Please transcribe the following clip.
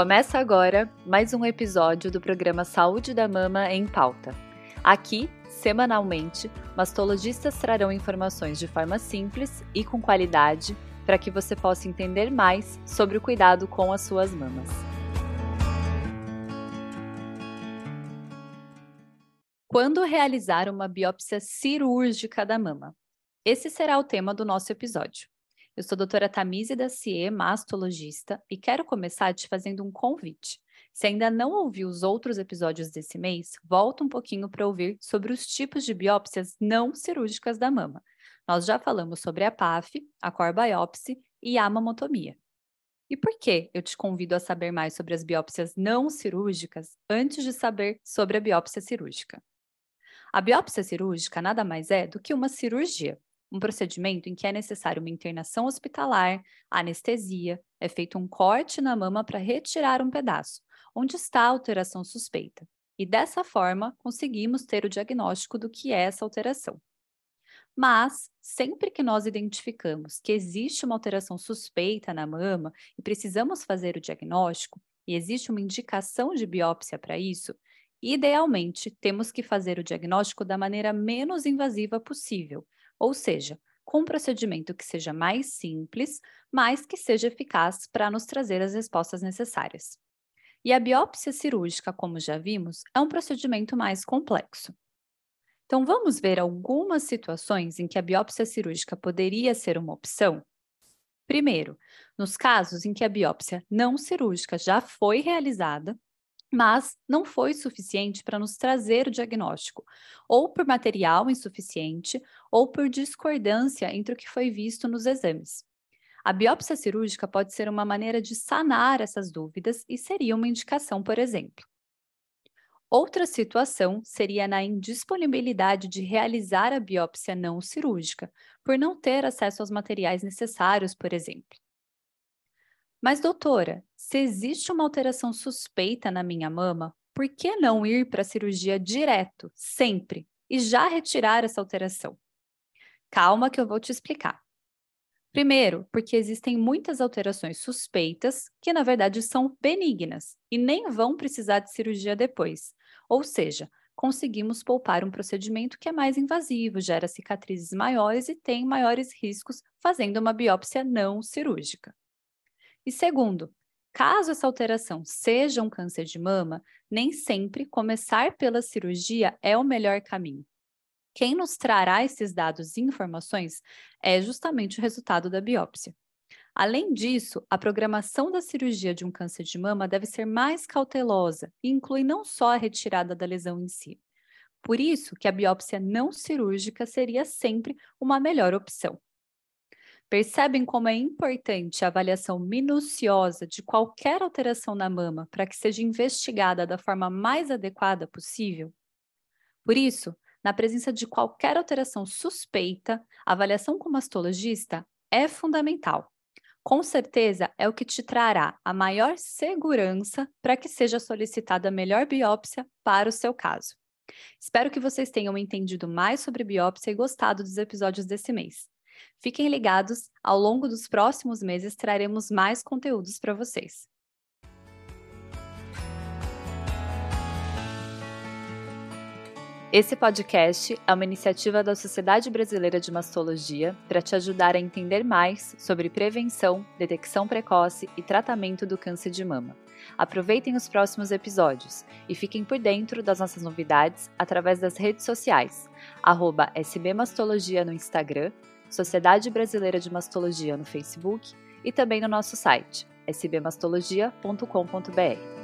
Começa agora mais um episódio do programa Saúde da Mama em Pauta. Aqui, semanalmente, mastologistas trarão informações de forma simples e com qualidade para que você possa entender mais sobre o cuidado com as suas mamas. Quando realizar uma biópsia cirúrgica da mama? Esse será o tema do nosso episódio. Eu sou a doutora Tamise Dacier, mastologista, e quero começar te fazendo um convite. Se ainda não ouviu os outros episódios desse mês, volta um pouquinho para ouvir sobre os tipos de biópsias não cirúrgicas da mama. Nós já falamos sobre a PAF, a core biopsy e a mamotomia. E por que eu te convido a saber mais sobre as biópsias não cirúrgicas antes de saber sobre a biópsia cirúrgica? A biópsia cirúrgica nada mais é do que uma cirurgia um procedimento em que é necessário uma internação hospitalar, anestesia, é feito um corte na mama para retirar um pedaço, onde está a alteração suspeita. E dessa forma, conseguimos ter o diagnóstico do que é essa alteração. Mas, sempre que nós identificamos que existe uma alteração suspeita na mama e precisamos fazer o diagnóstico, e existe uma indicação de biópsia para isso, idealmente temos que fazer o diagnóstico da maneira menos invasiva possível, ou seja, com um procedimento que seja mais simples, mas que seja eficaz para nos trazer as respostas necessárias. E a biópsia cirúrgica, como já vimos, é um procedimento mais complexo. Então, vamos ver algumas situações em que a biópsia cirúrgica poderia ser uma opção? Primeiro, nos casos em que a biópsia não cirúrgica já foi realizada mas não foi suficiente para nos trazer o diagnóstico, ou por material insuficiente, ou por discordância entre o que foi visto nos exames. A biópsia cirúrgica pode ser uma maneira de sanar essas dúvidas e seria uma indicação, por exemplo. Outra situação seria na indisponibilidade de realizar a biópsia não cirúrgica, por não ter acesso aos materiais necessários, por exemplo. Mas, doutora, se existe uma alteração suspeita na minha mama, por que não ir para a cirurgia direto, sempre, e já retirar essa alteração? Calma que eu vou te explicar. Primeiro, porque existem muitas alterações suspeitas que, na verdade, são benignas e nem vão precisar de cirurgia depois. Ou seja, conseguimos poupar um procedimento que é mais invasivo, gera cicatrizes maiores e tem maiores riscos fazendo uma biópsia não cirúrgica. E segundo, caso essa alteração seja um câncer de mama, nem sempre começar pela cirurgia é o melhor caminho. Quem nos trará esses dados e informações é justamente o resultado da biópsia. Além disso, a programação da cirurgia de um câncer de mama deve ser mais cautelosa e inclui não só a retirada da lesão em si. Por isso que a biópsia não cirúrgica seria sempre uma melhor opção. Percebem como é importante a avaliação minuciosa de qualquer alteração na mama para que seja investigada da forma mais adequada possível? Por isso, na presença de qualquer alteração suspeita, a avaliação com mastologista é fundamental. Com certeza é o que te trará a maior segurança para que seja solicitada a melhor biópsia para o seu caso. Espero que vocês tenham entendido mais sobre biópsia e gostado dos episódios desse mês. Fiquem ligados, ao longo dos próximos meses traremos mais conteúdos para vocês. Esse podcast é uma iniciativa da Sociedade Brasileira de Mastologia para te ajudar a entender mais sobre prevenção, detecção precoce e tratamento do câncer de mama. Aproveitem os próximos episódios e fiquem por dentro das nossas novidades através das redes sociais, arroba SBMastologia no Instagram Sociedade Brasileira de Mastologia no Facebook e também no nosso site sbmastologia.com.br.